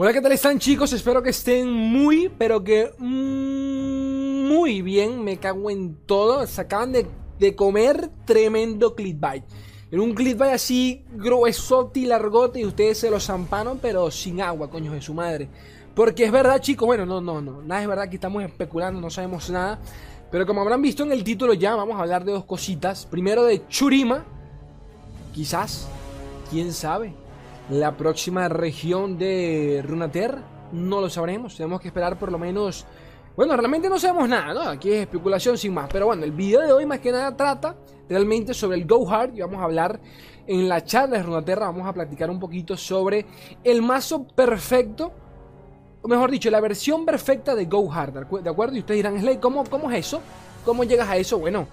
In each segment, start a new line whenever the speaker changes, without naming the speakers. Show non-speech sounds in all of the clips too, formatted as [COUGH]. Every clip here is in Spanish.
Hola, ¿qué tal están chicos? Espero que estén muy, pero que muy bien. Me cago en todo. Se acaban de, comer tremendo clickbait. En un clickbait así gruesote y largote y ustedes se lo zamparon, pero sin agua, coño de su madre. Porque es verdad, chicos, bueno, no, no, no. Nada es verdad que estamos especulando, no sabemos nada. Pero como habrán visto en el título ya, vamos a hablar de dos cositas. Primero de Churima. Quizás, quién sabe la próxima región de Runater. No lo sabremos, tenemos que esperar por lo menos... Bueno, realmente no sabemos nada, ¿no? Aquí es especulación sin más. Pero bueno, el video de hoy más que nada trata realmente sobre el Go Hard y vamos a hablar en la charla de Runaterra, vamos a platicar un poquito sobre el mazo perfecto, o mejor dicho, la versión perfecta de Go Hard, ¿de acuerdo? Y ustedes dirán, Slay, ¿cómo, ¿cómo es eso? ¿Cómo llegas a eso? Bueno,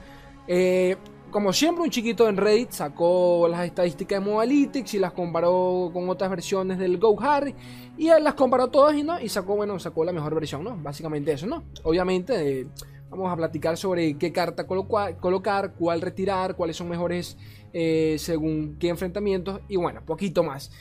eh, como siempre, un chiquito en Reddit sacó las estadísticas de Modalytics y las comparó con otras versiones del Go Hard y él las comparó todas y, ¿no? y sacó, bueno, sacó la mejor versión, ¿no? Básicamente eso, ¿no? Obviamente, eh, vamos a platicar sobre qué carta colocar, cuál retirar, cuáles son mejores eh, según qué enfrentamientos y bueno, poquito más.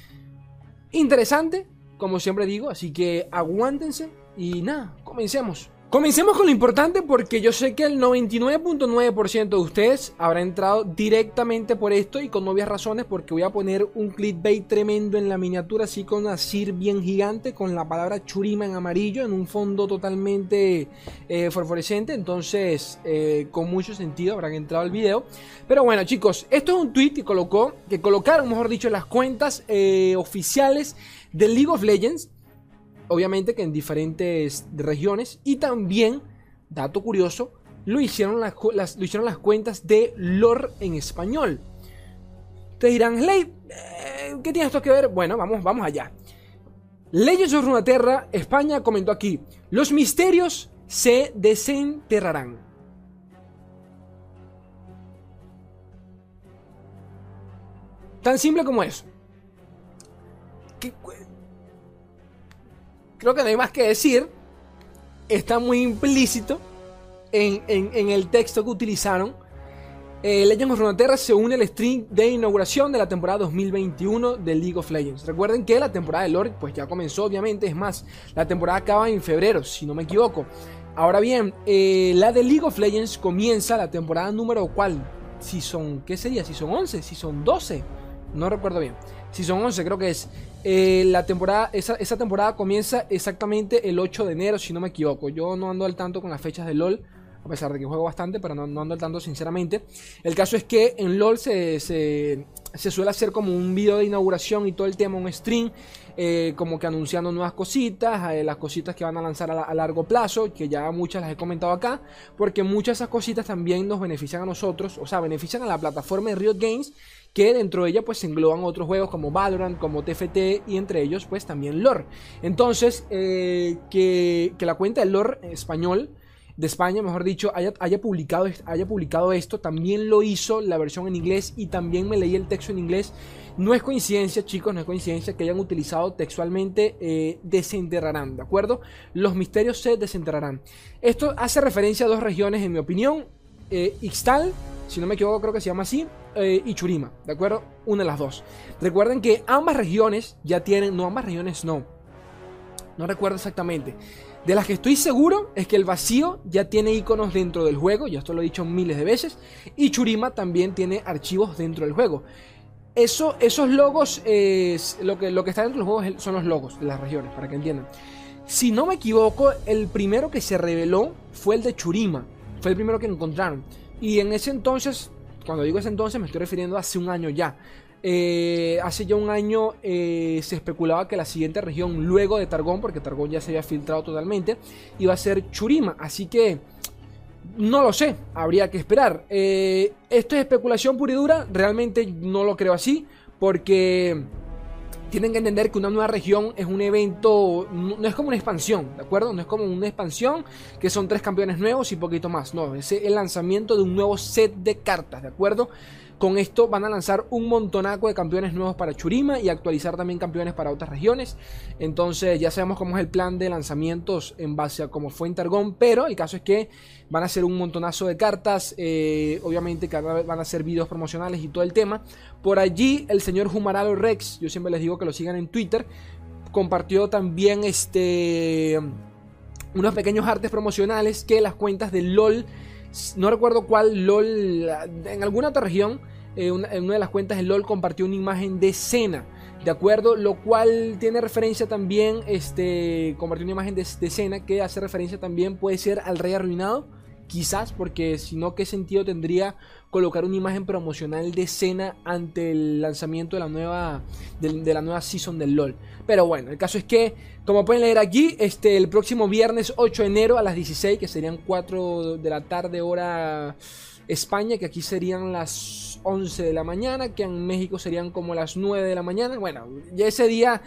Interesante, como siempre digo, así que aguántense y nada, comencemos. Comencemos con lo importante porque yo sé que el 99.9% de ustedes habrá entrado directamente por esto y con novias razones porque voy a poner un clickbait tremendo en la miniatura así con una CIR bien gigante con la palabra churima en amarillo en un fondo totalmente eh, entonces eh, con mucho sentido habrán entrado al video. Pero bueno chicos esto es un tweet que colocó que colocaron mejor dicho las cuentas eh, oficiales de League of Legends obviamente que en diferentes regiones y también, dato curioso, lo hicieron las, lo hicieron las cuentas de lore en español. Te dirán, Slade, eh, ¿qué tiene esto que ver? Bueno, vamos, vamos allá. Legends of Runeterra, España comentó aquí, los misterios se desenterrarán. Tan simple como eso. Creo que no hay más que decir. Está muy implícito en, el texto que utilizaron. Eh, Legends of Runeterra se une al stream de inauguración de la temporada 2021 de League of Legends. Recuerden que la temporada de Lord pues ya comenzó, obviamente. Es más, la temporada acaba en febrero, si no me equivoco. Ahora bien, eh, la de League of Legends comienza la temporada número cuál? Si son, ¿qué sería? Si son 11, si son 12. No recuerdo bien. Si son 11, creo que es. Eh, la temporada, esa, temporada comienza exactamente el 8 de enero, si no me equivoco. Yo no ando al tanto con las fechas de LOL, a pesar de que juego bastante, pero no, ando al tanto sinceramente. El caso es que en LOL se, se, suele hacer como un video de inauguración y todo el tema, un stream, eh, como que anunciando nuevas cositas, eh, las cositas que van a lanzar a, a, largo plazo, que ya muchas las he comentado acá, porque muchas de esas cositas también nos benefician a nosotros, o sea, benefician a la plataforma de Riot Games que dentro de ella pues se engloban otros juegos como Valorant, como TFT y entre ellos pues también lore. Entonces, eh, que, la cuenta de lore español, de España, mejor dicho, haya, haya, publicado, haya publicado esto, también lo hizo la versión en inglés y también me leí el texto en inglés. No es coincidencia, chicos, no es coincidencia que hayan utilizado textualmente eh, desenterrarán, ¿de acuerdo? Los misterios se desenterrarán. Esto hace referencia a dos regiones, en mi opinión. Eh, Ixtal, si no me equivoco, creo que se llama así, eh, y Churima, ¿de acuerdo? Una de las dos. Recuerden que ambas regiones ya tienen, no, ambas regiones no. No recuerdo exactamente. De las que estoy seguro es que el vacío ya tiene iconos dentro del juego, ya esto lo he dicho miles de veces, y Churima también tiene archivos dentro del juego. Eso, esos logos, lo, que, lo que está dentro del juego son los logos de las regiones, para que entiendan. Si no me equivoco, el primero que se reveló fue el de Churima, fue el primero que encontraron. Y en ese entonces cuando digo ese entonces me estoy refiriendo a hace un año ya. Eh, hace ya un año eh, se especulaba que la siguiente región luego de Targón, porque Targón ya se había filtrado totalmente, iba a ser Churima. Así que no lo sé, habría que esperar. Eh, esto es especulación pura y dura, realmente no lo creo así, porque tienen que entender que una nueva región es un evento, no, es como una expansión, ¿de acuerdo? No es como una expansión que son tres campeones nuevos y poquito más, no, es el lanzamiento de un nuevo set de cartas, ¿de acuerdo? Con esto van a lanzar un montonaco de campeones nuevos para Churima y actualizar también campeones para otras regiones. Entonces ya sabemos cómo es el plan de lanzamientos en base a cómo fue en Targón, pero el caso es que van a ser un montonazo de cartas, eh, obviamente que van a ser videos promocionales y todo el tema. Por allí el señor Humaralo Rex, yo siempre les digo que lo sigan en Twitter, compartió también este unos pequeños artes promocionales que las cuentas de LOL, no recuerdo cuál LOL, en alguna otra región, eh, en una de las cuentas de LOL compartió una imagen de cena. ¿De acuerdo? Lo cual tiene referencia también, este, compartió una imagen de, de cena que hace referencia también, puede ser al rey arruinado Quizás porque si no, ¿qué sentido tendría colocar una imagen promocional de escena ante el lanzamiento de la nueva, de, la nueva season del LOL? Pero bueno, el caso es que, como pueden leer aquí, este, el próximo viernes 8 de enero a las 16, que serían 4 de la tarde hora España, que aquí serían las 11 de la mañana, que en México serían como las 9 de la mañana. Bueno, ya ese día,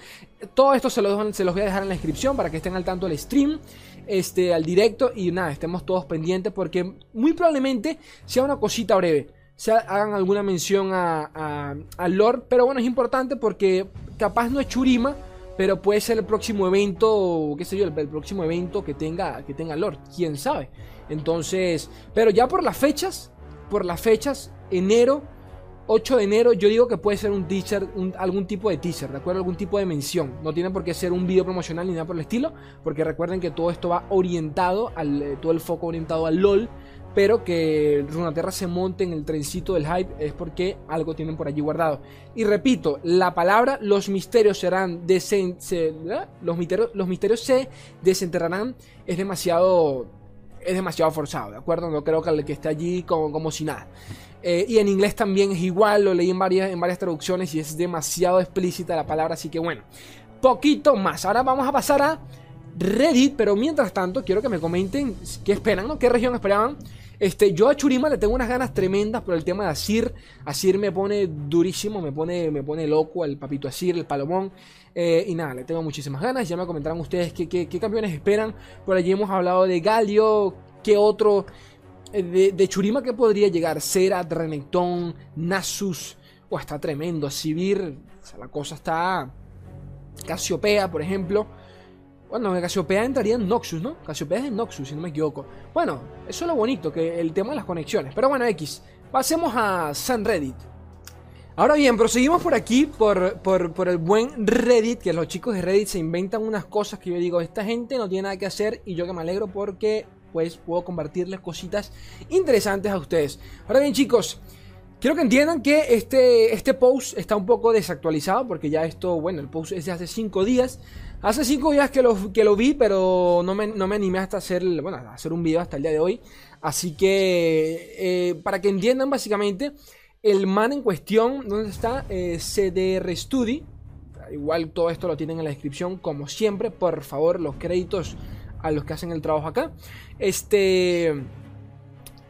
todo esto se los, se los voy a dejar en la descripción para que estén al tanto del stream este, al directo y nada, estemos todos pendientes porque muy probablemente sea una cosita breve. Se hagan alguna mención a, a, Lord, pero bueno, es importante porque capaz no es Churima, pero puede ser el próximo evento, qué sé yo, el, próximo evento que tenga, que tenga Lord, quién sabe. Entonces, pero ya por las fechas, por las fechas, enero 8 de enero yo digo que puede ser un teaser, algún tipo de teaser, ¿de acuerdo? Algún tipo de mención. No tiene por qué ser un video promocional ni nada por el estilo, porque recuerden que todo esto va orientado, al, eh, todo el foco orientado al LOL, pero que Runaterra se monte en el trencito del hype es porque algo tienen por allí guardado. Y repito, la palabra los misterios serán los misterios, los misterios se desenterrarán es demasiado es demasiado forzado, ¿de acuerdo? No creo que el que esté allí como, como si nada. Eh, y en inglés también es igual, lo leí en varias, en varias traducciones y es demasiado explícita la palabra, así que bueno, poquito más. Ahora vamos a pasar a Reddit, pero mientras tanto quiero que me comenten qué esperan, ¿no? ¿Qué región esperaban? Este, yo a Churima le tengo unas ganas tremendas por el tema de Asir. Asir me pone durísimo, me pone, me pone loco el papito Asir, el palomón. Eh, y nada, le tengo muchísimas ganas. Ya me comentarán ustedes qué, qué, campeones esperan. Por allí hemos hablado de Galio, qué otro eh, de, Churima que podría llegar Cerat, Renekton, Nasus, o está tremendo, Sivir, la cosa está Casiopea, por ejemplo. Bueno, en Casiopea entraría en Noxus, ¿no? Casiopea es en Noxus, si no me equivoco. Bueno, eso es lo bonito, que el tema de las conexiones. Pero bueno, X. Pasemos a San Reddit. Ahora bien, proseguimos por aquí, por, por, por, el buen Reddit, que los chicos de Reddit se inventan unas cosas que yo digo, esta gente no tiene nada que hacer y yo que me alegro porque pues puedo compartirles cositas interesantes a ustedes. Ahora bien chicos, quiero que entiendan que este, este post está un poco desactualizado porque ya esto, bueno, el post es de hace 5 días. Hace 5 días que lo, que lo vi, pero no me, no me animé hasta hacer, bueno, hacer un video hasta el día de hoy. Así que, eh, para que entiendan básicamente, el man en cuestión, ¿dónde está? Eh, CDR Study. Igual todo esto lo tienen en la descripción, como siempre. Por favor, los créditos a los que hacen el trabajo acá. Este.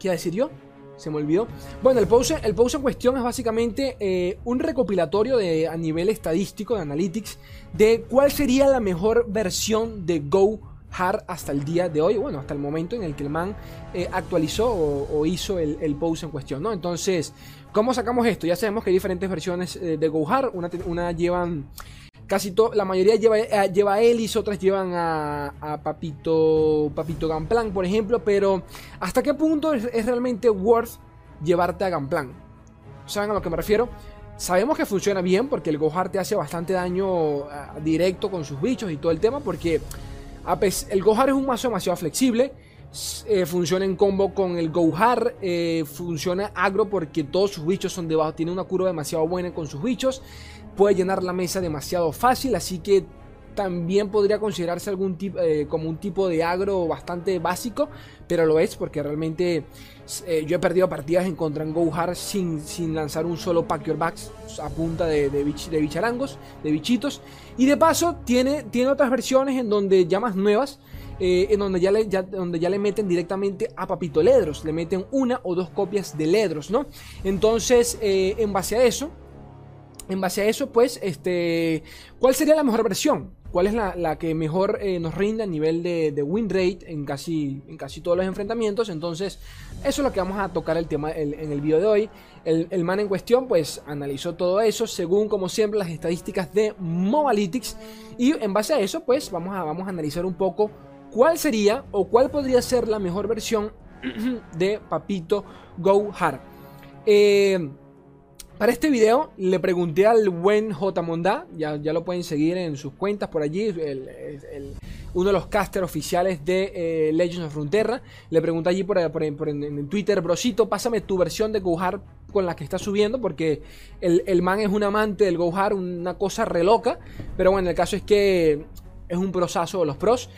¿Qué iba a decir yo? Se me olvidó. Bueno, el pause, el en cuestión es básicamente eh, un recopilatorio de, a nivel estadístico, de analytics, de cuál sería la mejor versión de Go Hard hasta el día de hoy, bueno, hasta el momento en el que el man eh, actualizó o, hizo el, el post en cuestión, ¿no? Entonces, ¿cómo sacamos esto? Ya sabemos que hay diferentes versiones eh, de Go Hard, una, una llevan Casi todo, la mayoría lleva, eh, lleva a Ellis, otras llevan a, Papito, Papito Gamplan, por ejemplo, pero ¿hasta qué punto es, realmente worth llevarte a Gamplan? ¿Saben a lo que me refiero? Sabemos que funciona bien porque el Gohar te hace bastante daño eh, directo con sus bichos y todo el tema porque el Gohar es un mazo demasiado flexible. Eh, funciona en combo con el Gohar, funciona agro porque todos sus bichos son debajo, tiene una curva demasiado buena con sus bichos puede llenar la mesa demasiado fácil, así que también podría considerarse algún tipo, eh, como un tipo de agro bastante básico, pero lo es porque realmente eh, yo he perdido partidas en contra en Gohar sin, sin lanzar un solo Pack Your Backs a punta de, de, de, bicharangos, de bichitos. Y de paso tiene, tiene otras versiones en donde ya más nuevas, eh, en donde ya, le, donde ya le meten directamente a Papito Ledros, le meten una o dos copias de Ledros, ¿no? Entonces, en base a eso, en base a eso, pues, este, ¿cuál sería la mejor versión? ¿Cuál es la, que mejor eh, nos rinde a nivel de, win rate en casi, en casi todos los enfrentamientos? Entonces, eso es lo que vamos a tocar el tema en el video de hoy. El, man en cuestión, pues, analizó todo eso según, como siempre, las estadísticas de Mobalytics. Y en base a eso, pues, vamos a, vamos a analizar un poco cuál sería o cuál podría ser la mejor versión [CLEARS THROAT] de Papito Go Hard. Eh Para este video le pregunté al buen J. Mondá, ya, ya lo pueden seguir en sus cuentas por allí, uno de los casters oficiales de eh, Legends of Frontera. Le pregunté allí por, en, Twitter, brosito, pásame tu versión de Gohar con la que está subiendo, porque el, man es un amante del Gohar, una cosa re loca. Pero bueno, el caso es que es un prosazo de los pros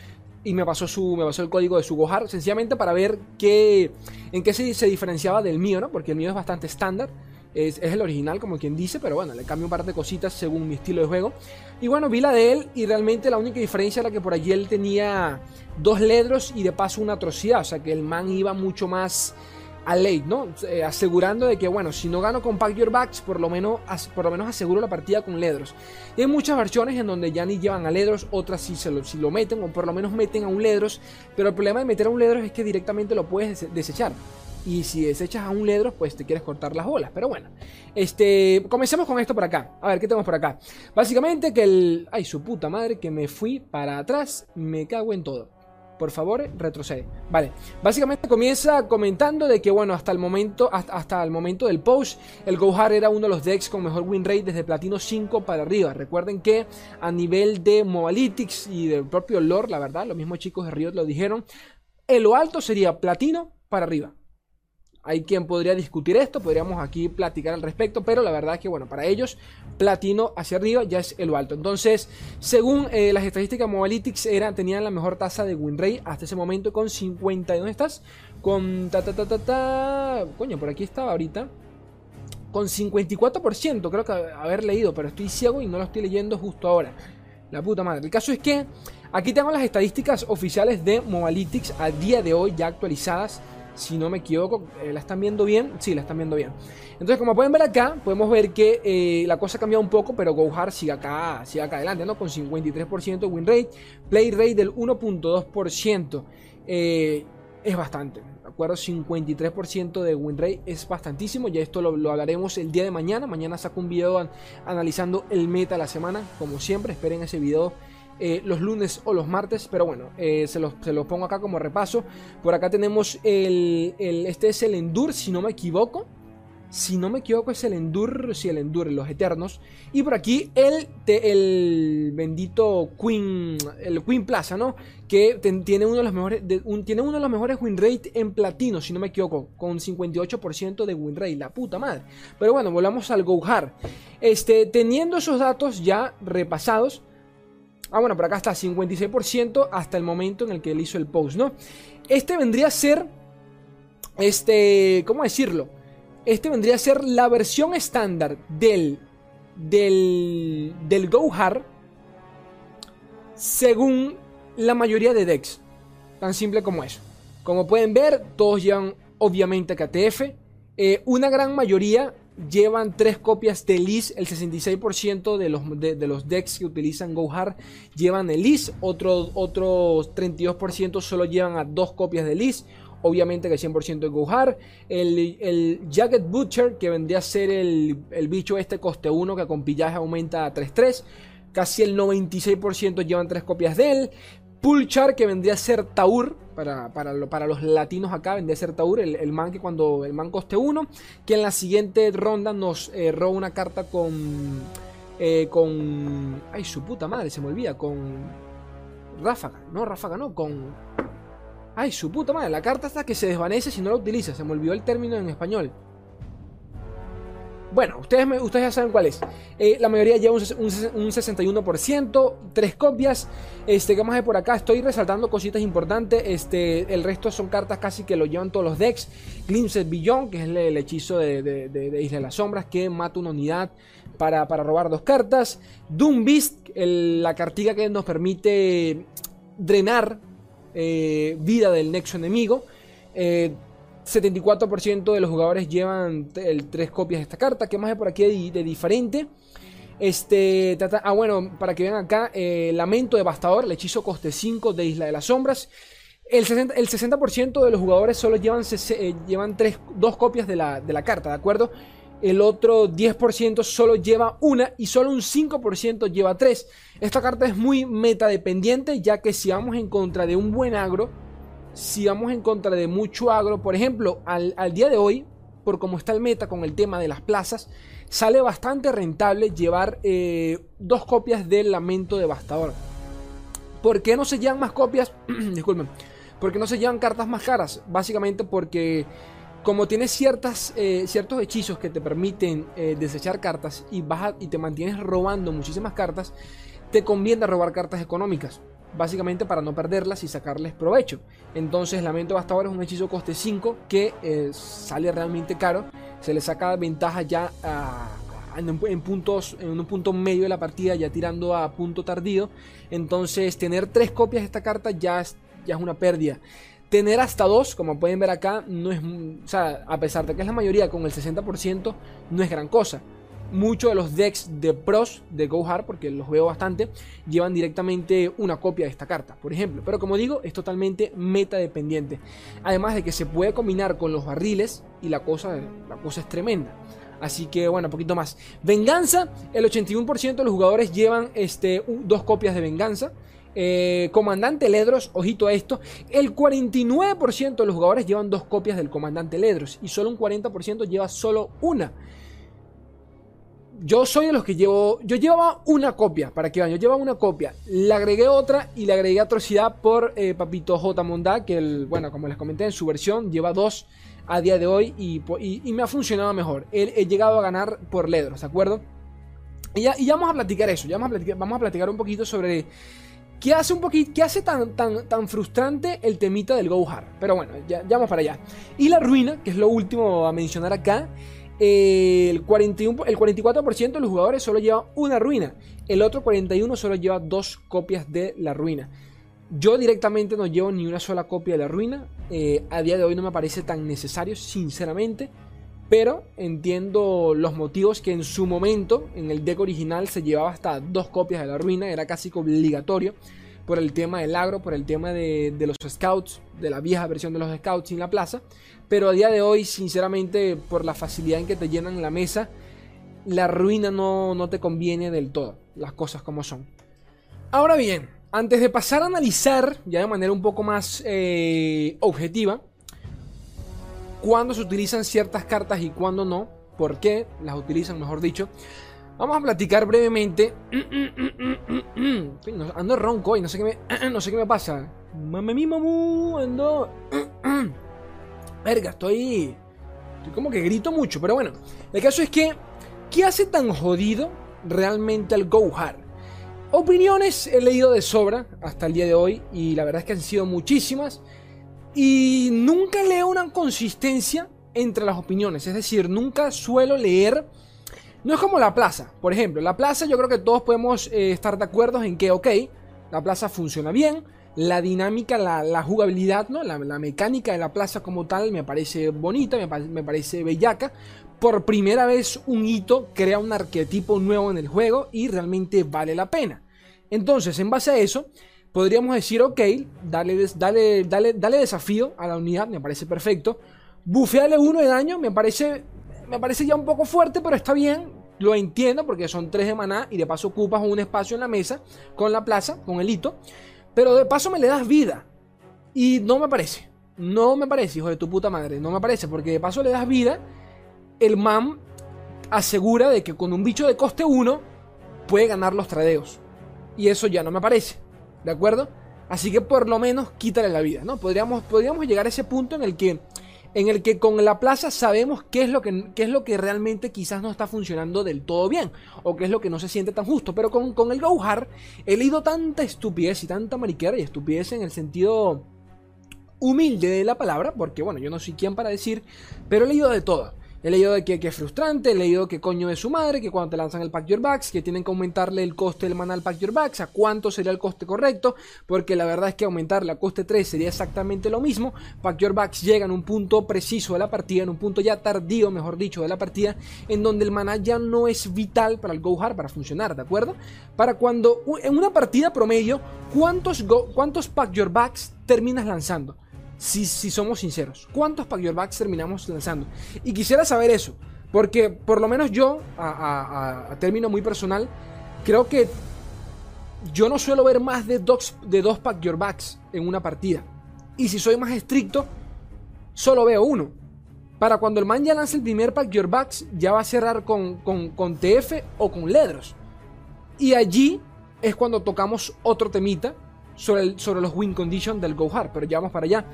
y me pasó su me pasó el código de su Gohar sencillamente para ver qué en qué se, se diferenciaba del mío, ¿no? Porque el mío es bastante estándar. Es, el original, como quien dice, pero bueno, le cambio un par de cositas según mi estilo de juego. Y bueno, vi la de él y realmente la única diferencia era que por allí él tenía dos ledros y de paso una atrocidad. O sea que el man iba mucho más a late, ¿no? Eh, asegurando de que, bueno, si no gano con Pack Your Backs, por lo, menos, por lo menos aseguro la partida con ledros. Y hay muchas versiones en donde ya ni llevan a ledros, otras sí se lo, si lo meten o por lo menos meten a un ledros. Pero el problema de meter a un ledros es que directamente lo puedes desechar. Y si desechas a un ledro, pues te quieres cortar las bolas. Pero bueno, este, comencemos con esto por acá. A ver, ¿qué tenemos por acá? Básicamente que el... Ay, su puta madre, que me fui para atrás. Me cago en todo. Por favor, retrocede. Vale, básicamente comienza comentando de que, bueno, hasta el momento, hasta, el momento del post, el Gohar era uno de los decks con mejor win rate desde platino 5 para arriba. Recuerden que a nivel de Mobalytics y del propio lore, la verdad, los mismos chicos de Riot lo dijeron, en lo alto sería platino para arriba. Hay quien podría discutir esto, podríamos aquí platicar al respecto, pero la verdad es que, bueno, para ellos, platino hacia arriba ya es el alto. Entonces, según eh, las estadísticas Mobalytics, era, tenían la mejor tasa de win hasta ese momento con 50. ¿Dónde estás? Con ta ta ta ta ta. Coño, por aquí estaba ahorita. Con 54%, creo que haber leído, pero estoy ciego y no lo estoy leyendo justo ahora. La puta madre. El caso es que aquí tengo las estadísticas oficiales de Mobalytics a día de hoy ya actualizadas si no me equivoco, eh, ¿la están viendo bien? Sí, la están viendo bien. Entonces, como pueden ver acá, podemos ver que eh, la cosa ha cambiado un poco, pero GoHard sigue acá, sigue acá adelante, ¿no? Con 53% de win rate, play rate del 1.2%. Eh, es bastante, ¿de acuerdo? 53% de win rate es bastantísimo. Ya esto lo, lo, hablaremos el día de mañana. Mañana saco un video analizando el meta de la semana, como siempre. Esperen ese video eh, los lunes o los martes, pero bueno, eh, se, los, pongo acá como repaso. Por acá tenemos el, este es el Endur, si no me equivoco. Si no me equivoco es el Endur, sí, el Endur, los Eternos. Y por aquí el, el bendito Queen, el Queen Plaza, ¿no? Que tiene uno de los mejores, tiene uno de los mejores win rate en platino, si no me equivoco, con 58% de win rate, la puta madre. Pero bueno, volvamos al Gohar. Este, teniendo esos datos ya repasados, Ah, bueno, por acá está 56% hasta el momento en el que él hizo el post, ¿no? Este vendría a ser, este, ¿cómo decirlo? Este vendría a ser la versión estándar del, del, del Gohar según la mayoría de decks. Tan simple como eso. Como pueden ver, todos llevan obviamente KTF. Eh, una gran mayoría llevan tres copias de LIS. El 66% de los, de, los decks que utilizan GoHard llevan el LIS. Otro, otro 32% solo llevan a dos copias de LIS. Obviamente que 100% de GoHard. El, el Jagged Butcher, que vendría a ser el, el bicho este coste 1 que con pillaje aumenta a 3-3. Casi el 96% llevan tres copias de él. Pulchar, que vendría a ser Taur, para, para, los latinos acá, ser Taur, el, man que cuando el man coste 1, que en la siguiente ronda nos eh, roba una carta con. Eh, con. Ay, su puta madre, se me olvida, con. Ráfaga, no, Ráfaga no, con. Ay, su puta madre, la carta hasta que se desvanece si no la utiliza, se me olvidó el término en español. Bueno, ustedes, ustedes ya saben cuál es. Eh, la mayoría lleva un, 61%, tres copias. Este, ¿Qué más hay por acá? Estoy resaltando cositas importantes. Este, el resto son cartas casi que lo llevan todos los decks. Glimpse Beyond, que es el, hechizo de, Isla de las Sombras, que mata una unidad para, robar dos cartas. Doom Beast, la cartiga que nos permite drenar eh, vida del nexo enemigo. Eh, 74% de los jugadores llevan el, tres copias de esta carta. ¿Qué más hay por aquí de, diferente? Este, ah, bueno, para que vean acá, eh, Lamento Devastador, el hechizo coste 5 de Isla de las Sombras. El 60%, el 60 de los jugadores solo llevan, eh, llevan tres, dos copias de la, de la carta, ¿de acuerdo? El otro 10% solo lleva una y solo un 5% lleva tres. Esta carta es muy meta dependiente, ya que si vamos en contra de un buen agro, si vamos en contra de mucho agro, por ejemplo, al, día de hoy, por cómo está el meta con el tema de las plazas, sale bastante rentable llevar eh, dos copias del Lamento Devastador. ¿Por qué no se llevan más copias? [CLEARS THROAT] Disculpen. ¿Por qué no se llevan cartas más caras? Básicamente porque como tienes ciertas, eh, ciertos hechizos que te permiten eh, desechar cartas y, vas y te mantienes robando muchísimas cartas, te conviene robar cartas económicas. Básicamente para no perderlas y sacarles provecho. Entonces, Lamento Devastador es un hechizo coste 5 que sale realmente caro. Se le saca ventaja ya en, puntos, en un punto medio de la partida, ya tirando a punto tardío. Entonces, tener tres copias de esta carta ya es ya es una pérdida. Tener hasta dos, como pueden ver acá, no es. A pesar de que es la mayoría con el 60%, no es gran cosa. Muchos de los decks de pros de Go Hard, porque los veo bastante, llevan directamente una copia de esta carta, por ejemplo. Pero como digo, es totalmente meta dependiente. Además de que se puede combinar con los barriles y la cosa, la cosa es tremenda. Así que bueno, poquito más. Venganza, el 81% de los jugadores llevan este, dos copias de venganza. Eh, comandante Ledros, ojito a esto, el 49% de los jugadores llevan dos copias del Comandante Ledros y solo un 40% lleva solo una. Yo soy de los que llevo. Yo llevaba una copia, para que vean, yo llevaba una copia. Le agregué otra y le agregué atrocidad por eh, Papito J. Monda, que, el, bueno, como les comenté en su versión, lleva dos a día de hoy y, me ha funcionado mejor. He, llegado a ganar por Ledros, ¿de acuerdo? Y ya, y ya vamos a platicar eso, ya vamos a platicar, vamos a platicar un poquito sobre ¿Qué hace un qué hace tan, tan, tan frustrante el temita del Go Hard? Pero bueno, ya, vamos para allá. Y la ruina, que es lo último a mencionar acá, el, 41, el 44% de los jugadores solo lleva una ruina. El otro 41% solo lleva dos copias de la ruina. Yo directamente no llevo ni una sola copia de la ruina. Eh, a día de hoy no me parece tan necesario, sinceramente. Pero entiendo los motivos que en su momento, en el deck original, se llevaba hasta dos copias de la ruina, era casi obligatorio por el tema del agro, por el tema de, los scouts, de la vieja versión de los scouts en la plaza. Pero a día de hoy, sinceramente, por la facilidad en que te llenan la mesa, la ruina no, no te conviene del todo, las cosas como son. Ahora bien, antes de pasar a analizar, ya de manera un poco más eh, objetiva, cuándo se utilizan ciertas cartas y cuándo no, por qué las utilizan, mejor dicho. Vamos a platicar brevemente. Ando ronco y no sé qué me, [CLEARS THROAT] no sé qué me pasa. Mame mamu, ando. [CLEARS THROAT] Verga, estoy. Estoy como que grito mucho, pero bueno. El caso es que. ¿Qué hace tan jodido realmente al Go Hard? Opiniones he leído de sobra hasta el día de hoy y la verdad es que han sido muchísimas. Y nunca leo una consistencia entre las opiniones. Es decir, nunca suelo leer. No es como la plaza. Por ejemplo, la plaza yo creo que todos podemos eh, estar de acuerdo en que, ok, la plaza funciona bien. La dinámica, la, jugabilidad, ¿no? La, mecánica de la plaza como tal me parece bonita, me, me parece bellaca. Por primera vez un hito crea un arquetipo nuevo en el juego y realmente vale la pena. Entonces, en base a eso, podríamos decir, ok, dale, dale, desafío a la unidad, me parece perfecto. Bufearle uno de daño, me parece, me parece ya un poco fuerte, pero está bien. Lo entiendo porque son tres de maná y de paso ocupas un espacio en la mesa con la plaza, con el hito. Pero de paso me le das vida. Y no me parece. No me parece, hijo de tu puta madre. No me parece porque de paso le das vida. El man asegura de que con un bicho de coste 1 puede ganar los tradeos. Y eso ya no me parece. ¿De acuerdo? Así que por lo menos quítale la vida, ¿no? Podríamos, podríamos llegar a ese punto en el que en el que con la plaza sabemos qué es lo que, es lo que realmente quizás no está funcionando del todo bien, o qué es lo que no se siente tan justo. Pero con, con el Gohar he leído tanta estupidez y tanta mariquera, y estupidez en el sentido humilde de la palabra, porque bueno, yo no soy quien para decir, pero he leído de todo. He leído de que, es frustrante, he leído que coño de su madre, que cuando te lanzan el Pack Your Backs, que tienen que aumentarle el coste del mana al Pack Your Backs, a cuánto sería el coste correcto, porque la verdad es que aumentarle a coste 3 sería exactamente lo mismo. Pack Your Backs llega en un punto preciso de la partida, en un punto ya tardío, mejor dicho, de la partida, en donde el mana ya no es vital para el Go Hard, para funcionar, ¿de acuerdo? Para cuando, en una partida promedio, ¿cuántos, cuántos Pack Your Backs terminas lanzando? Si, somos sinceros. ¿Cuántos Pack Your Backs terminamos lanzando? Y quisiera saber eso, porque por lo menos yo, a, término muy personal, creo que yo no suelo ver más de dos, de dos Pack Your Backs en una partida. Y si soy más estricto, solo veo uno. para cuando el man ya lance el primer pack Your Backs, ya va a cerrar con, con, TF o con Ledros. Y allí es cuando tocamos otro temita sobre, los win condition del Go Hard, pero ya vamos para allá.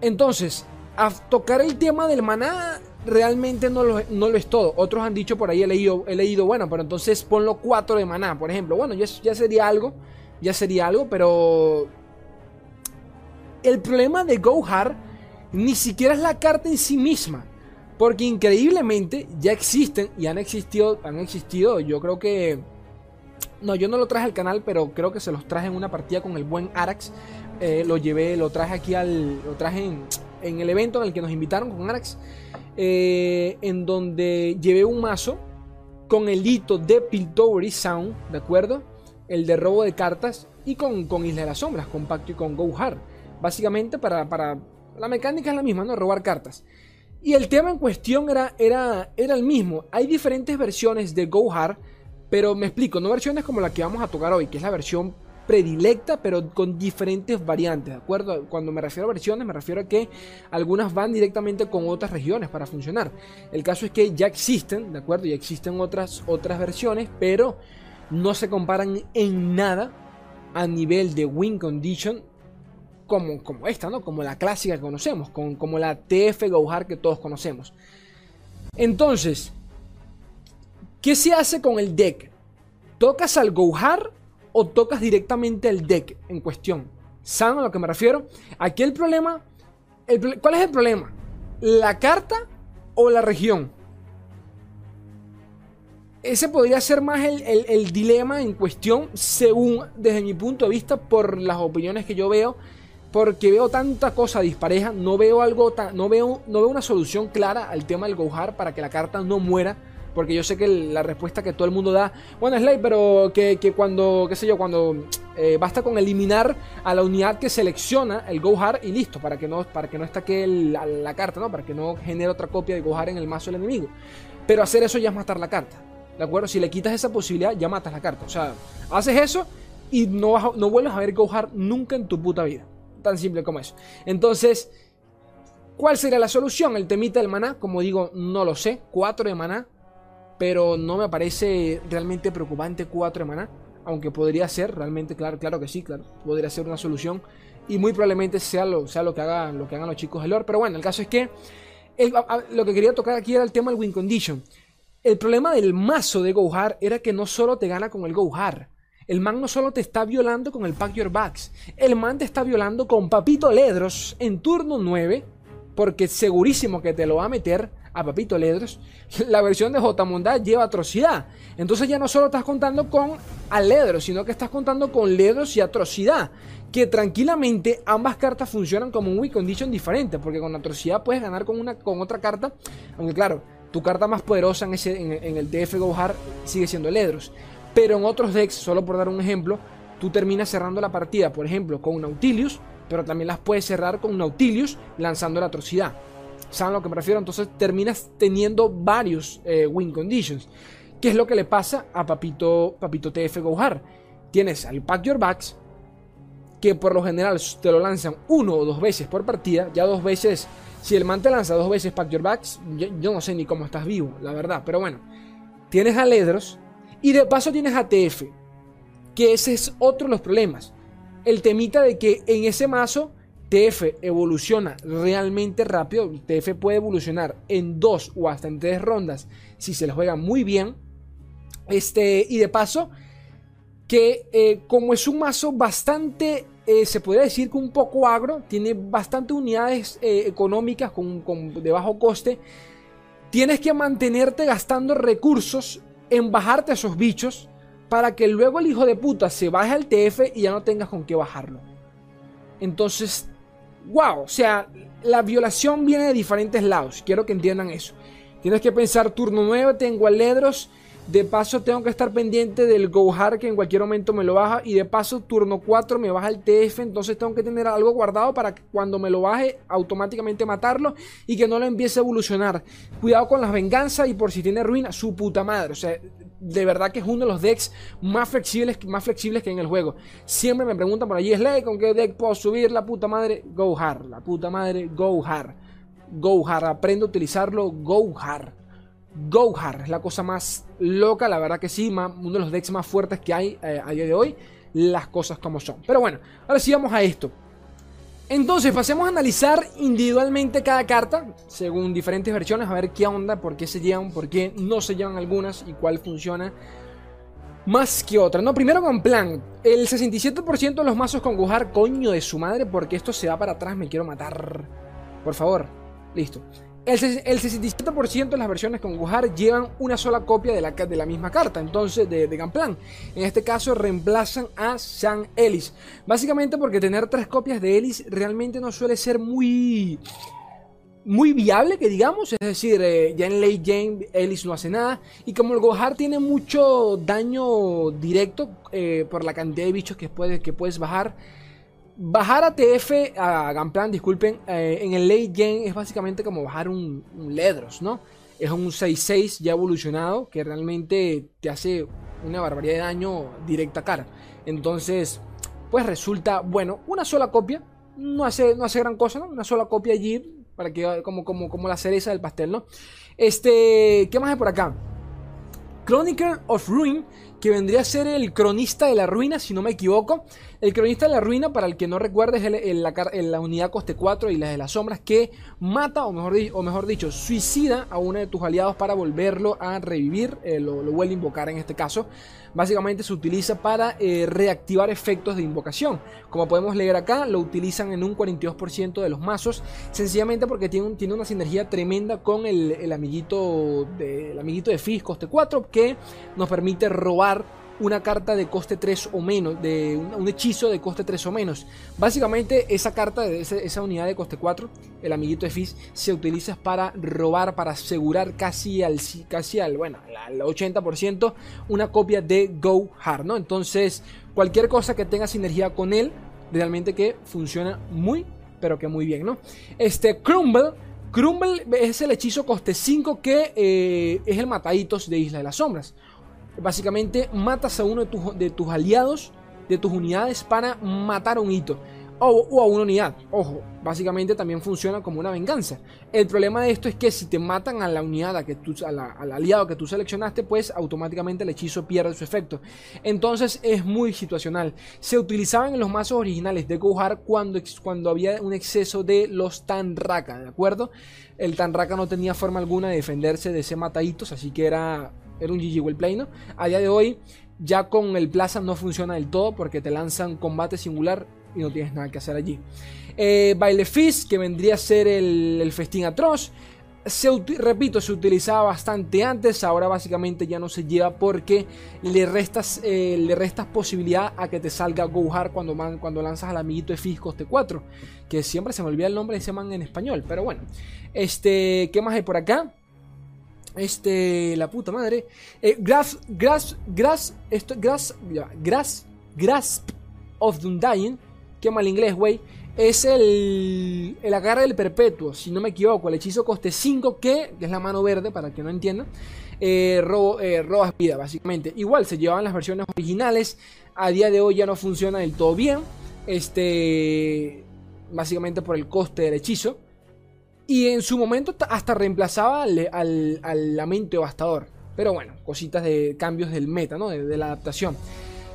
Entonces, a tocar el tema del maná realmente no lo, no lo, es todo. Otros han dicho por ahí, he leído, he leído, bueno, pero entonces ponlo 4 de maná, por ejemplo. Bueno, ya, ya sería algo, ya sería algo, pero el problema de Go Hard ni siquiera es la carta en sí misma. Porque increíblemente ya existen y han existido, han existido, yo creo que... No, yo no lo traje al canal, pero creo que se los traje en una partida con el buen Arax. Eh, lo llevé, lo traje aquí al... Lo traje en, el evento en el que nos invitaron con Arax. Eh, en donde llevé un mazo con el hito de Piltover Sound, ¿de acuerdo? El de robo de cartas y con, con Isla de las Sombras, con Pacto y con Go Hard. Básicamente para, para la mecánica es la misma, ¿no? Robar cartas. Y el tema en cuestión era, era, era el mismo. Hay diferentes versiones de Go Hard, pero me explico, no versiones como la que vamos a tocar hoy, que es la versión predilecta, pero con diferentes variantes, ¿de acuerdo? Cuando me refiero a versiones, me refiero a que algunas van directamente con otras regiones para funcionar. El caso es que ya existen, ¿de acuerdo? Ya existen otras, otras versiones, pero no se comparan en nada a nivel de win condition como, como esta, ¿no? Como la clásica que conocemos, como la TF Gohar que todos conocemos. Entonces, ¿qué se hace con el deck? ¿Tocas al Gohar o tocas directamente el deck en cuestión? ¿Saben a lo que me refiero? Aquí el problema, ¿cuál es el problema? ¿La carta o la región? Ese podría ser más el, dilema en cuestión, según desde mi punto de vista, por las opiniones que yo veo porque veo tanta cosa dispareja, no veo algo no veo, no veo una solución clara al tema del Gohar para que la carta no muera. Porque yo sé que la respuesta que todo el mundo da, bueno, Slay, pero que, cuando, qué sé yo, cuando eh, basta con eliminar a la unidad que selecciona el Gohar y listo, para que no, para que no estaque la, carta, ¿no? Para que no genere otra copia de Gohar en el mazo del enemigo. Pero hacer eso ya es matar la carta, ¿de acuerdo? Si le quitas esa posibilidad, ya matas la carta. O sea, haces eso y no, no vuelves a ver Gohar nunca en tu puta vida. Tan simple como eso. Entonces, ¿cuál sería la solución? El temita del maná, como digo, no lo sé. 4 de maná. Pero no me parece realmente preocupante 4 de. Aunque podría ser, realmente, claro, claro que sí, claro. Podría ser una solución. Y muy probablemente sea lo, sea lo, que, hagan, lo que hagan los chicos de lore. Pero bueno, el caso es que lo que quería tocar aquí era el tema del win condition. El problema del mazo de Gohar era que no solo te gana con el Gohar el man no solo te está violando con el Pack Your Bags, el man te está violando con Papito Ledros en turno 9, porque segurísimo que te lo va a meter a Papito Ledros. [LAUGHS] La versión de J. lleva atrocidad. Entonces ya no solo estás contando con Aledros, sino que estás contando con Ledros y atrocidad. Que tranquilamente ambas cartas funcionan como un weak condition diferente, porque con atrocidad puedes ganar con, una, con otra carta, aunque claro, tu carta más poderosa en, ese, en, el TF Gohar sigue siendo Ledros. Pero en otros decks, solo por dar un ejemplo, tú terminas cerrando la partida, por ejemplo, con Nautilius, pero también las puedes cerrar con Nautilius lanzando la atrocidad. ¿Saben lo que me refiero? Entonces terminas teniendo varios eh, win conditions. ¿Qué es lo que le pasa a Papito, Papito TF Gohar? Tienes al Pack Your Backs, que por lo general te lo lanzan uno o dos veces por partida. Ya dos veces, si el man te lanza dos veces Pack Your Backs, yo, yo no sé ni cómo estás vivo, la verdad. Pero bueno, tienes a Ledros, y de paso tienes ATF, que ese es otro de los problemas. El temita de que en ese mazo TF evoluciona realmente rápido. TF puede evolucionar en dos o hasta en tres rondas si se lo juega muy bien. Este, y de paso, que eh, como es un mazo bastante, eh, se podría decir que un poco agro, tiene bastantes unidades eh, económicas con, con, de bajo coste, tienes que mantenerte gastando recursos en bajarte a esos bichos para que luego el hijo de puta se baje al TF y ya no tengas con qué bajarlo. Entonces, wow, o sea, la violación viene de diferentes lados. Quiero que entiendan eso. Tienes que pensar turno 9, tengo a Ledros de paso tengo que estar pendiente del Gohar que en cualquier momento me lo baja. Y de paso turno 4 me baja el TF. Entonces tengo que tener algo guardado para que cuando me lo baje automáticamente matarlo. Y que no lo empiece a evolucionar. Cuidado con las venganzas y por si tiene ruina, su puta madre. O sea, de verdad que es uno de los decks más flexibles, más flexibles que en el juego. Siempre me preguntan por allí, Slay, ¿con qué deck puedo subir la puta madre? Gohar, la puta madre Gohar. Gohar. Aprende a utilizarlo Gohar. Gohar es la cosa más loca, la verdad que sí, uno de los decks más fuertes que hay eh, a día de hoy. Las cosas como son. Pero bueno, ahora sí vamos a esto. Entonces, pasemos a analizar individualmente cada carta, según diferentes versiones, a ver qué onda, por qué se llevan, por qué no se llevan algunas y cuál funciona más que otra. No, primero con plan. El 67% de los mazos con Gohar, coño de su madre, porque esto se va para atrás, me quiero matar. Por favor, listo. El, 67% de las versiones con Gohar llevan una sola copia de la, de la misma carta, entonces de, de Gamplan. En este caso reemplazan a San Ellis. Básicamente porque tener tres copias de Ellis realmente no suele ser muy muy viable, que digamos. Es decir, eh, ya en late game Ellis no hace nada. Y como el Gohar tiene mucho daño directo eh, por la cantidad de bichos que que puedes bajar. Bajar a TF, a Gunplan, disculpen, eh, en el late game es básicamente como bajar un, Ledros, ¿no? Es un 6-6 ya evolucionado que realmente te hace una barbaridad de daño directa a cara. Entonces, pues resulta, bueno, una sola copia. No hace, no hace gran cosa, ¿no? Una sola copia allí para que como, como, como la cereza del pastel, ¿no? Este, ¿qué más hay por acá? Chronicle of Ruin, que vendría a ser el cronista de la ruina, si no me equivoco. El cronista de la ruina, para el que no recuerde, es la, unidad coste 4 y la de las sombras que mata, o mejor, o mejor dicho, suicida a uno de tus aliados para volverlo a revivir, eh, lo, lo, vuelve a invocar en este caso. Básicamente se utiliza para eh, reactivar efectos de invocación. Como podemos leer acá, lo utilizan en un 42% de los mazos, sencillamente porque tiene, tiene una sinergia tremenda con el, amiguito de, el amiguito de Fizz coste 4 que nos permite robar una carta de coste 3 o menos, de un, hechizo de coste 3 o menos. Básicamente esa carta, esa unidad de coste 4, el amiguito de se utiliza para robar, para asegurar casi al, casi al, bueno, al 80% una copia de Go Hard, ¿no? Entonces, cualquier cosa que tenga sinergia con él, realmente que funciona muy, pero que muy bien, ¿no? Este Crumble Crumble es el hechizo coste 5 que eh, es el mataditos de Isla de las Sombras. Básicamente matas a uno de tus, aliados, de tus unidades, para matar a un hito. O, a una unidad. Ojo, básicamente también funciona como una venganza. El problema de esto es que si te matan a la unidad, a que tú, al aliado que tú seleccionaste, pues automáticamente el hechizo pierde su efecto. Entonces es muy situacional. Se utilizaban en los mazos originales de Gohar cuando, cuando había un exceso de los Tanraka, ¿de acuerdo? El Tanraka no tenía forma alguna de defenderse de ese mataditos, así que era era un GG Play, ¿no? A día de hoy, ya con el Plaza no funciona del todo porque te lanzan combate singular y no tienes nada que hacer allí. Eh, Baile Fizz, que vendría a ser el, festín atroz. Se, repito, se utilizaba bastante antes, ahora básicamente ya no se lleva porque le restas, eh, le restas posibilidad a que te salga Gohar cuando, cuando lanzas al amiguito de Fizz coste 4, que siempre se me olvida el nombre de ese man en español, pero bueno. Este, ¿Qué más hay por acá? Este, la puta madre. Eh, grasp, grasp, esto, grasp, grasp, grasp of the Undying. Qué mal inglés, güey. Es el, el agarre del perpetuo, si no me equivoco. El hechizo coste 5 que, es la mano verde, para que no entienda. Eh, robo, eh, robas vida, básicamente. Igual se llevaban las versiones originales. A día de hoy ya no funciona del todo bien. Este, básicamente por el coste del hechizo. Y en su momento hasta reemplazaba al, al, lamento devastador. Pero bueno, cositas de cambios del meta, ¿no? De, la adaptación.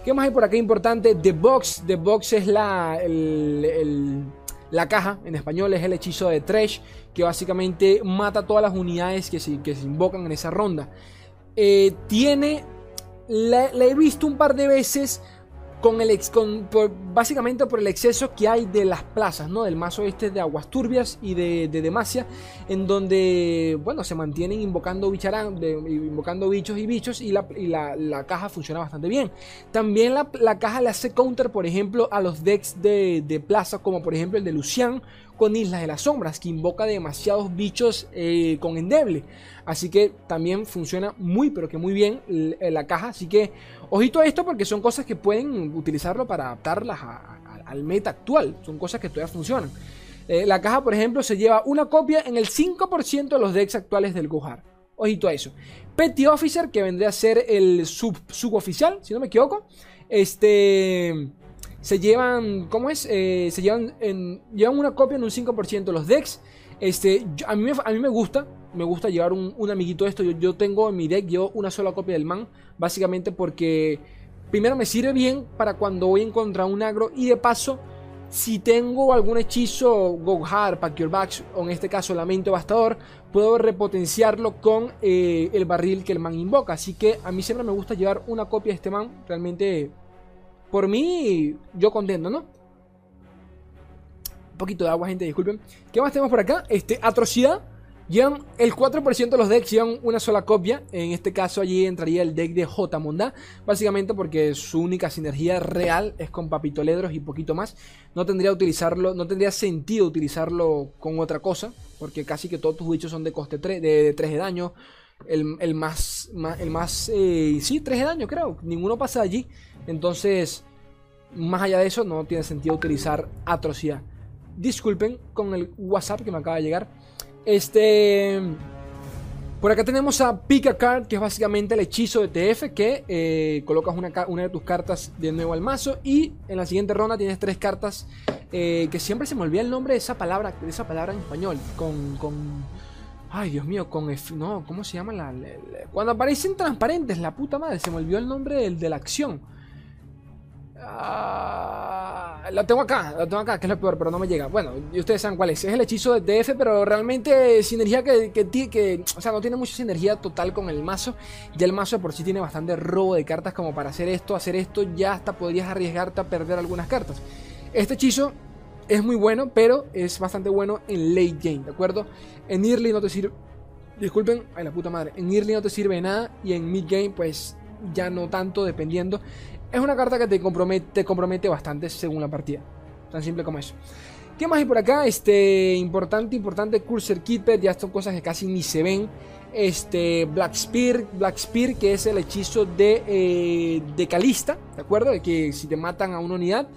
¿Qué más hay por acá importante? The Box. The Box es la, la caja, en español es el hechizo de Trash, que básicamente mata todas las unidades que se, que se invocan en esa ronda. Eh, tiene, la, he visto un par de veces con el ex, con, básicamente por el exceso que hay de las plazas, ¿no? Del mazo este de aguas turbias y de, de Demacia, en donde, bueno, se mantienen invocando, bicharán, invocando bichos y bichos y, la, y la, la, caja funciona bastante bien. También la, la, caja le hace counter, por ejemplo, a los decks de, de plaza, como por ejemplo el de Lucian Islas de las Sombras, que invoca demasiados bichos eh, con endeble. Así que también funciona muy, pero que muy bien la caja. Así que ojito a esto porque son cosas que pueden utilizarlo para adaptarlas al meta actual. Son cosas que todavía funcionan. Eh, la caja, por ejemplo, se lleva una copia en el 5% de los decks actuales del Gohar. Ojito a eso. Petty Officer, que vendría a ser el sub, suboficial, si no me equivoco. Este se llevan, ¿cómo es? Eh, se llevan, en, llevan una copia en un 5% los decks. Este, a, mí me, a mí me gusta, me gusta llevar un, amiguito de esto. Yo, yo, tengo en mi deck yo una sola copia del man, básicamente porque primero me sirve bien para cuando voy a encontrar un agro y de paso si tengo algún hechizo Go Hard, Pack Your Bags, o en este caso Lamento Bastador, puedo repotenciarlo con eh, el barril que el man invoca. Así que a mí siempre me gusta llevar una copia de este man. Realmente, por mí, yo contento, ¿no? Un poquito de agua, gente, disculpen. ¿Qué más tenemos por acá? Este, Atrocidad. Llevan el 4% de los decks llevan una sola copia. En este caso allí entraría el deck de J Monda. Básicamente porque su única sinergia real es con Papitoledros y poquito más. No tendría, utilizarlo, no tendría sentido utilizarlo con otra cosa. Porque casi que todos tus bichos son de coste 3 de, 3 de daño. El, más, el más eh, sí, 3 de daño creo. Ninguno pasa allí. Entonces, más allá de eso, no tiene sentido utilizar atrocidad. Disculpen con el WhatsApp que me acaba de llegar. Este. Por acá tenemos a Pick a Card, que es básicamente el hechizo de TF, que eh, colocas una, una, de tus cartas de nuevo al mazo y en la siguiente ronda tienes tres cartas eh, que siempre se me olvida el nombre de esa palabra, de esa palabra en español, con ay, Dios mío, con... no, ¿cómo se llama? La, cuando aparecen transparentes, la puta madre, se me olvidó el nombre de la acción. Ah, la tengo acá, la tengo acá, que es lo peor, pero no me llega. Bueno, y ustedes saben cuál es. Es el hechizo de DF, pero realmente sinergia que, que, que, O sea, no tiene mucha sinergia total con el mazo. Ya el mazo por sí tiene bastante robo de cartas como para hacer esto, hacer esto. Ya hasta podrías arriesgarte a perder algunas cartas. Este hechizo es muy bueno, pero es bastante bueno en late game, ¿de acuerdo? En early no te sirve. Disculpen, ay la puta madre. En early no te sirve nada y en mid game, pues ya no tanto, dependiendo es una carta que te compromete, compromete bastante según la partida. Tan simple como eso. ¿Qué más hay por acá? Este, importante, importante, Cursor Keeper, ya son cosas que casi ni se ven. Este, Black Spear, Black Spear, que es el hechizo de, eh, de Calista, ¿de acuerdo? De que si te matan a una unidad,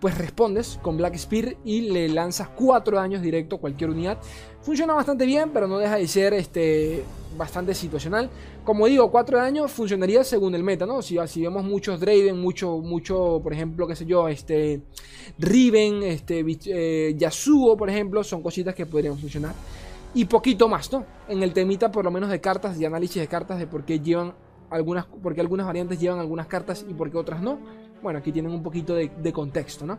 pues respondes con Black Spear y le lanzas 4 daños directo a cualquier unidad. Funciona bastante bien, pero no deja de ser este, bastante situacional. Como digo, 4 daños funcionaría según el meta, ¿no? Si, si vemos muchos Draven, mucho, mucho, por ejemplo, qué sé yo, este, Riven, este, eh, Yasuo, por ejemplo, son cositas que podrían funcionar. Y poquito más, ¿no? En el temita, por lo menos de cartas, de análisis de cartas, de por qué llevan algunas, por qué algunas variantes llevan algunas cartas y por qué otras no bueno, aquí tienen un poquito de, contexto, ¿no?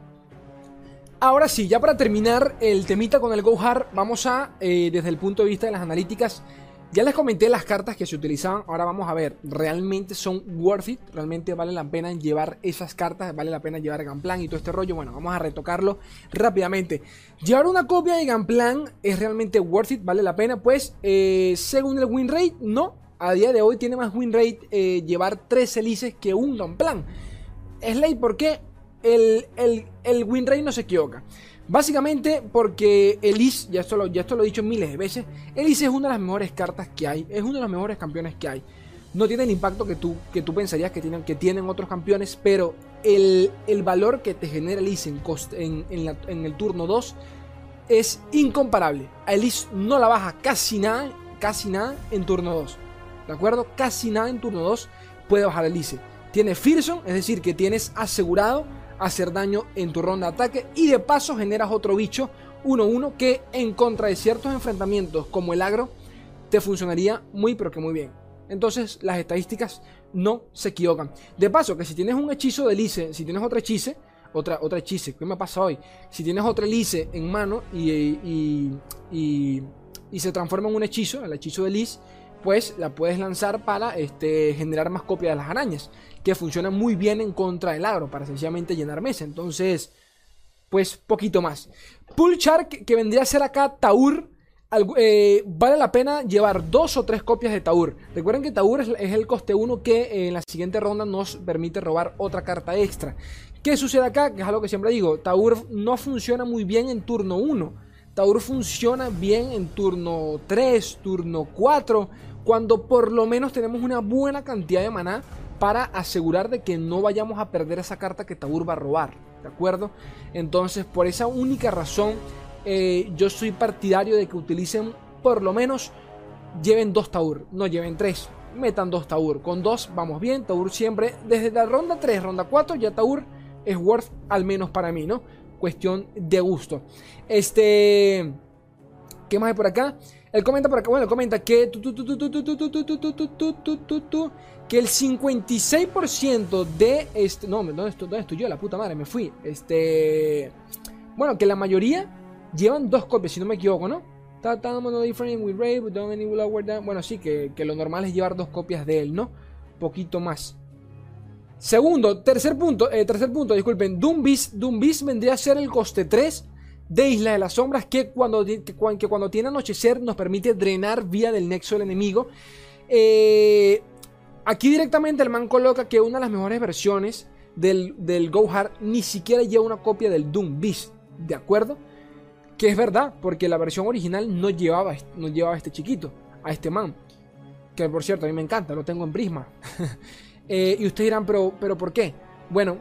Ahora sí, ya para terminar el temita con el GoHard, vamos a, eh, desde el punto de vista de las analíticas, ya les comenté las cartas que se utilizaban, ahora vamos a ver, ¿realmente son worth it? ¿Realmente vale la pena llevar esas cartas? ¿Vale la pena llevar Gunplan y todo este rollo? Bueno, vamos a retocarlo rápidamente. ¿Llevar una copia de Gunplan es realmente worth it? ¿Vale la pena? Pues, eh, según el win rate, no. A día de hoy tiene más win rate eh, llevar tres helices que un Gunplan. Slay, ¿por qué el, el, el win rate no se equivoca? Básicamente porque Elise, ya esto, lo, ya esto lo he dicho miles de veces, Elise es una de las mejores cartas que hay, es uno de los mejores campeones que hay. No tiene el impacto que tú, que tú pensarías que tienen, que tienen otros campeones, pero el, valor que te genera Elise en, en, en, el turno 2 es incomparable. A Elise no la baja casi nada, casi nada en turno 2. ¿De acuerdo? Casi nada en turno 2 puede bajar Elise. Tiene Fearson, es decir, que tienes asegurado hacer daño en tu ronda de ataque y de paso generas otro bicho 1-1 que en contra de ciertos enfrentamientos como el agro te funcionaría muy pero que muy bien. Entonces las estadísticas no se equivocan. De paso que si tienes un hechizo de Lice, si tienes otra hechice, otra, otra hechice, ¿qué me pasa hoy? Si tienes otra Lice en mano y, y, y, y se transforma en un hechizo, el hechizo de Lice, pues la puedes lanzar para este, generar más copias de las arañas, que funciona muy bien en contra del agro, para sencillamente llenar mesa. Entonces, pues poquito más. Pull Shark, que vendría a ser acá Taur, eh, vale la pena llevar dos o tres copias de Taur. Recuerden que Taur es, el coste 1 que eh, en la siguiente ronda nos permite robar otra carta extra. ¿Qué sucede acá? Que es algo que siempre digo, Taur no funciona muy bien en turno 1. Taur funciona bien en turno 3, turno 4 cuando por lo menos tenemos una buena cantidad de maná para asegurar de que no vayamos a perder esa carta que Taur va a robar, ¿de acuerdo? Entonces, por esa única razón, eh, yo soy partidario de que utilicen por lo menos, lleven dos Taur, no lleven tres, metan dos Taur, con dos vamos bien, Taur siempre, desde la ronda 3, ronda 4, ya Taur es worth al menos para mí, ¿no? Cuestión de gusto. Este... ¿Qué más hay por acá? Él comenta por acá, bueno, comenta que que el 56% de este no, ¿dónde estoy, ¿dónde estoy yo? La puta madre, me fui. Este bueno, que la mayoría llevan dos copias, si no me equivoco, ¿no? Bueno, sí, que, que lo normal es llevar dos copias de él, ¿no? Poquito más. Segundo, tercer punto, eh, tercer punto, disculpen, Doom Beast, vendría a ser el coste 3 de Isla de las Sombras que cuando, que, cuando tiene anochecer nos permite drenar vía del nexo del enemigo. Eh, aquí directamente el man coloca que una de las mejores versiones del, del Gohar ni siquiera lleva una copia del Doom Beast, ¿de acuerdo? Que es verdad, porque la versión original no llevaba, no llevaba a este chiquito, a este man. Que por cierto, a mí me encanta, lo tengo en Prisma. [LAUGHS] Eh, y ustedes dirán, pero, pero ¿por qué? Bueno,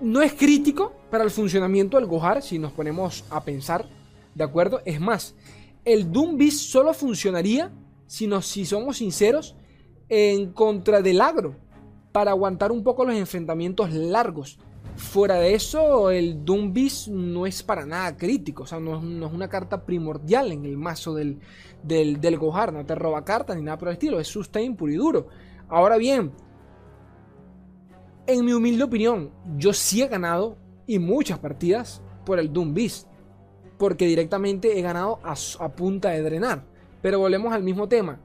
no es crítico para el funcionamiento del Gohar si nos ponemos a pensar, ¿de acuerdo? Es más, el Doom Beast solo funcionaría, si, si somos sinceros, en contra del agro, para aguantar un poco los enfrentamientos largos. Fuera de eso, el Doom Beast no es para nada crítico, o sea, no, es una carta primordial en el mazo del, del, del Gohar, no te roba cartas ni nada por el estilo, es sustain puro y duro. Ahora bien, en mi humilde opinión, yo sí he ganado y muchas partidas por el Doom Beast. Porque directamente he ganado a, punta de drenar. Pero volvemos al mismo tema.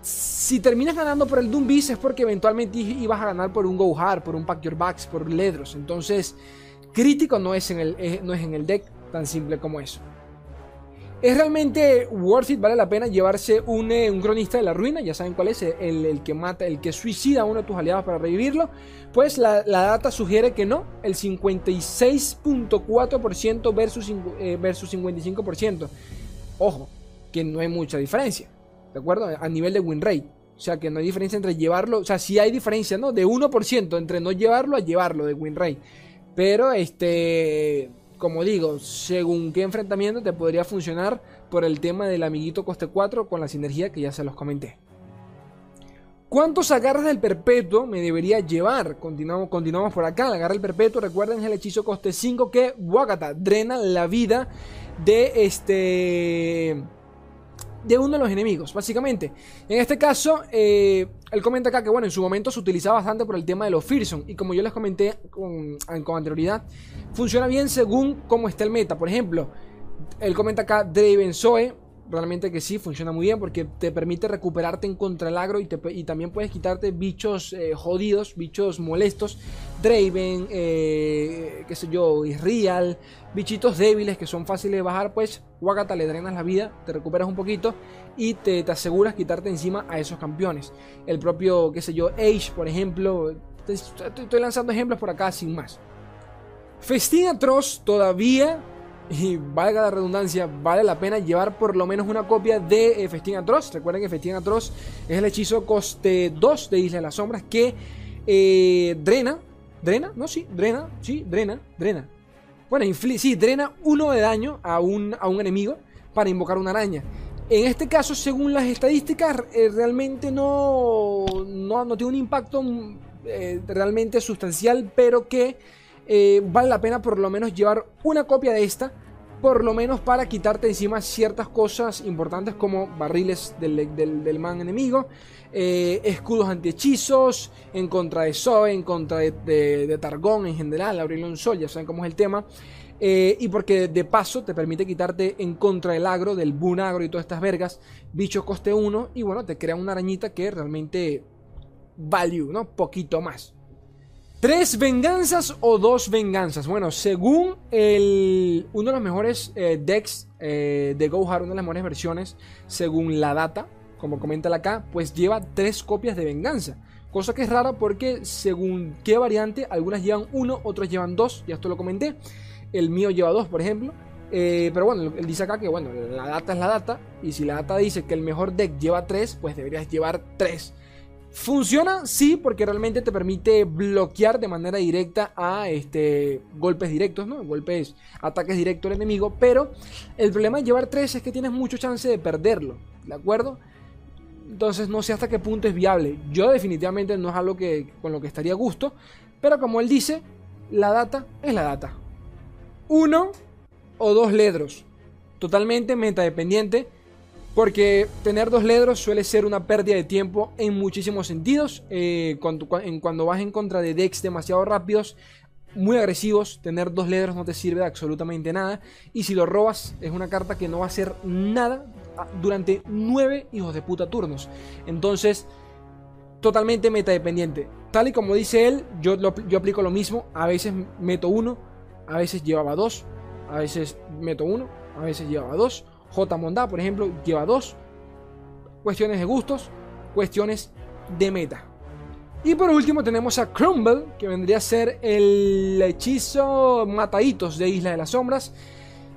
Si terminas ganando por el Doom Beast es porque eventualmente ibas a ganar por un Go Hard, por un Pack Your Backs, por Ledros. Entonces, crítico no es en el, eh, no es en el deck tan simple como eso. Es realmente worth it, vale la pena llevarse un, eh, un, cronista de la ruina, ya saben cuál es, el, que mata, el que suicida a uno de tus aliados para revivirlo. Pues la, data sugiere que no, el 56.4% versus, eh, versus 55%. Ojo, que no hay mucha diferencia, ¿de acuerdo? A nivel de win rate. O sea, que no hay diferencia entre llevarlo, o sea, sí hay diferencia, ¿no? De 1% entre no llevarlo a llevarlo de win rate. Pero este como digo, según qué enfrentamiento te podría funcionar por el tema del amiguito coste 4 con la sinergia que ya se los comenté. ¿Cuántos agarres del perpetuo me debería llevar? Continuamos, continuamos por acá. El agarre del perpetuo, recuerden, el hechizo coste 5 que Wakata drena la vida de este de uno de los enemigos, básicamente. En este caso, eh, él comenta acá que, bueno, en su momento se utilizaba bastante por el tema de los Fearsome. Y como yo les comenté con, con anterioridad, funciona bien según cómo está el meta. Por ejemplo, él comenta acá Draven Zoe realmente que sí, funciona muy bien porque te permite recuperarte en contra el agro y, también puedes quitarte bichos eh, jodidos, bichos molestos, Draven, eh, qué sé yo, Israel, bichitos débiles que son fáciles de bajar, pues Wakata le drenas la vida, te recuperas un poquito y te, aseguras quitarte encima a esos campeones. El propio, qué sé yo, Age, por ejemplo, estoy lanzando ejemplos por acá sin más. Festín Atroz todavía y valga la redundancia, vale la pena llevar por lo menos una copia de eh, Festín Atroz. Recuerden que Festín Atroz es el hechizo coste 2 de Isla de las Sombras que eh, drena, drena, no, sí, drena, sí, drena, drena. Bueno, sí, drena uno de daño a un, a un enemigo para invocar una araña. En este caso, según las estadísticas, eh, realmente no, no, tiene un impacto realmente sustancial, pero que vale la pena por lo menos llevar una copia de esta, por lo menos para quitarte encima ciertas cosas importantes como barriles del, man enemigo, eh, escudos antihechizos, en contra de Zoe, en contra de, Targón en general, un sol, ya saben cómo es el tema. Eh, y porque de paso te permite quitarte en contra del agro, del boon agro y todas estas vergas, bicho coste 1 y bueno, te crea una arañita que realmente value, ¿no? Poquito más. ¿Tres venganzas o dos venganzas? Bueno, según el, uno de los mejores eh, decks eh, de Gohar, una de las mejores versiones, según la data, como comenta acá, pues lleva tres copias de venganza. Cosa que es rara porque según qué variante, algunas llevan uno, otras llevan dos, ya esto lo comenté. El mío lleva dos, por ejemplo. Eh, pero bueno, él dice acá que bueno, la data es la data. Y si la data dice que el mejor deck lleva tres, pues deberías llevar tres. Funciona, sí, porque realmente te permite bloquear de manera directa a este, golpes directos, ¿no? Golpes, ataques directos al enemigo. Pero el problema de llevar 3 es que tienes mucho chance de perderlo, ¿de acuerdo? Entonces no sé hasta qué punto es viable. Yo definitivamente no es algo que, con lo que estaría a gusto. Pero como él dice, la data es la data. Uno o dos ledros. totalmente meta dependiente. Porque tener dos ledros suele ser una pérdida de tiempo en muchísimos sentidos. Eh, cuando, cuando vas en contra de decks demasiado rápidos, muy agresivos, tener dos ledros no te sirve de absolutamente nada. Y si lo robas, es una carta que no va a hacer nada durante nueve hijos de puta turnos. Entonces, totalmente meta dependiente. Tal y como dice él, yo, yo aplico lo mismo. A veces meto uno, a veces llevaba dos, a veces meto uno, a veces llevaba dos. J. Mondá, por ejemplo, lleva dos. Cuestiones de gustos, cuestiones de meta. Y por último tenemos a Crumble, que vendría a ser el hechizo mataditos de Isla de las Sombras.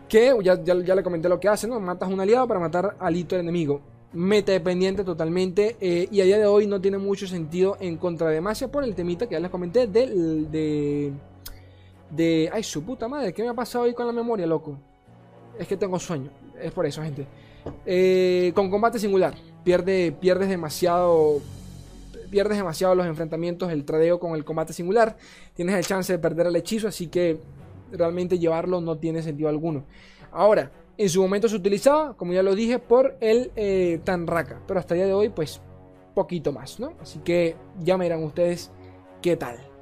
Que ya, le comenté lo que hace, ¿no? Matas un aliado para matar al hito enemigo. Meta dependiente totalmente. Eh, y a día de hoy no tiene mucho sentido en contra de Demacia por el temita que ya les comenté del, de, de... Ay, su puta madre, ¿qué me ha pasado hoy con la memoria, loco? Es que tengo sueño es por eso, gente. Eh, con combate singular, pierde, pierdes demasiado. Pierdes demasiado los enfrentamientos, el tradeo con el combate singular. Tienes el chance de perder el hechizo, así que realmente llevarlo no tiene sentido alguno. Ahora, en su momento se utilizaba, como ya lo dije, por el eh, Tanraka. Pero hasta el día de hoy, pues, poquito más, ¿no? Así que ya me dirán ustedes qué tal.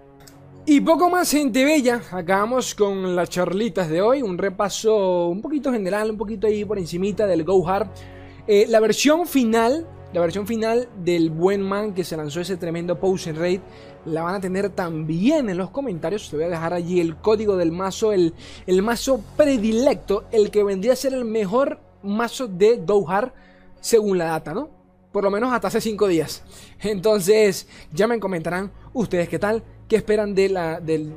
Y poco más, gente bella. Acabamos con las charlitas de hoy. Un repaso un poquito general, un poquito ahí por encimita del Go Hard. Eh, la versión final, la versión final del buen man que se lanzó ese tremendo Potion Raid, la van a tener también en los comentarios. Te voy a dejar allí el código del mazo, el, el mazo predilecto, el que vendría a ser el mejor mazo de Go Hard según la data, ¿no? Por lo menos hasta hace 5 días. Entonces, ya me comentarán ustedes qué tal. ¿Qué esperan de,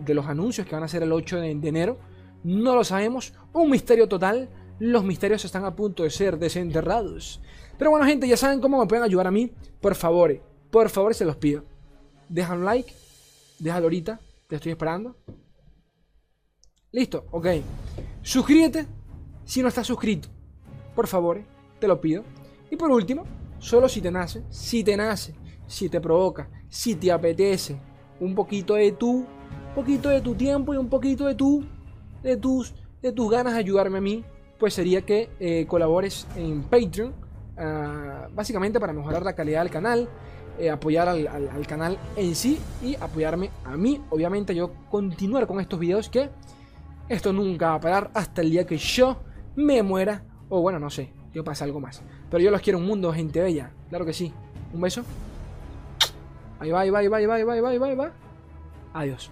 los anuncios que van a ser el 8 de, enero? No lo sabemos. Un misterio total. Los misterios están a punto de ser desenterrados. Pero bueno, gente, ya saben cómo me pueden ayudar a mí. Por favor, por favor, se los pido. Deja un like. Déjalo ahorita. Te estoy esperando. Listo, ok. Suscríbete si no estás suscrito. Por favor, te lo pido. Y por último, solo si te nace, si te nace, si te provoca, si te apetece un poquito de tu, poquito de tu tiempo y un poquito de tu, de tus, de tus ganas de ayudarme a mí, pues sería que eh, colabores en Patreon, ah, básicamente para mejorar la calidad del canal, eh, apoyar al, al, canal en sí y apoyarme a mí, obviamente yo continuar con estos videos que esto nunca va a parar hasta el día que yo me muera, o bueno, no sé, que pase algo más. Pero yo los quiero un mundo, gente bella, claro que sí. Un beso. Ahí va, ahí va, ahí va, ahí va. Adiós.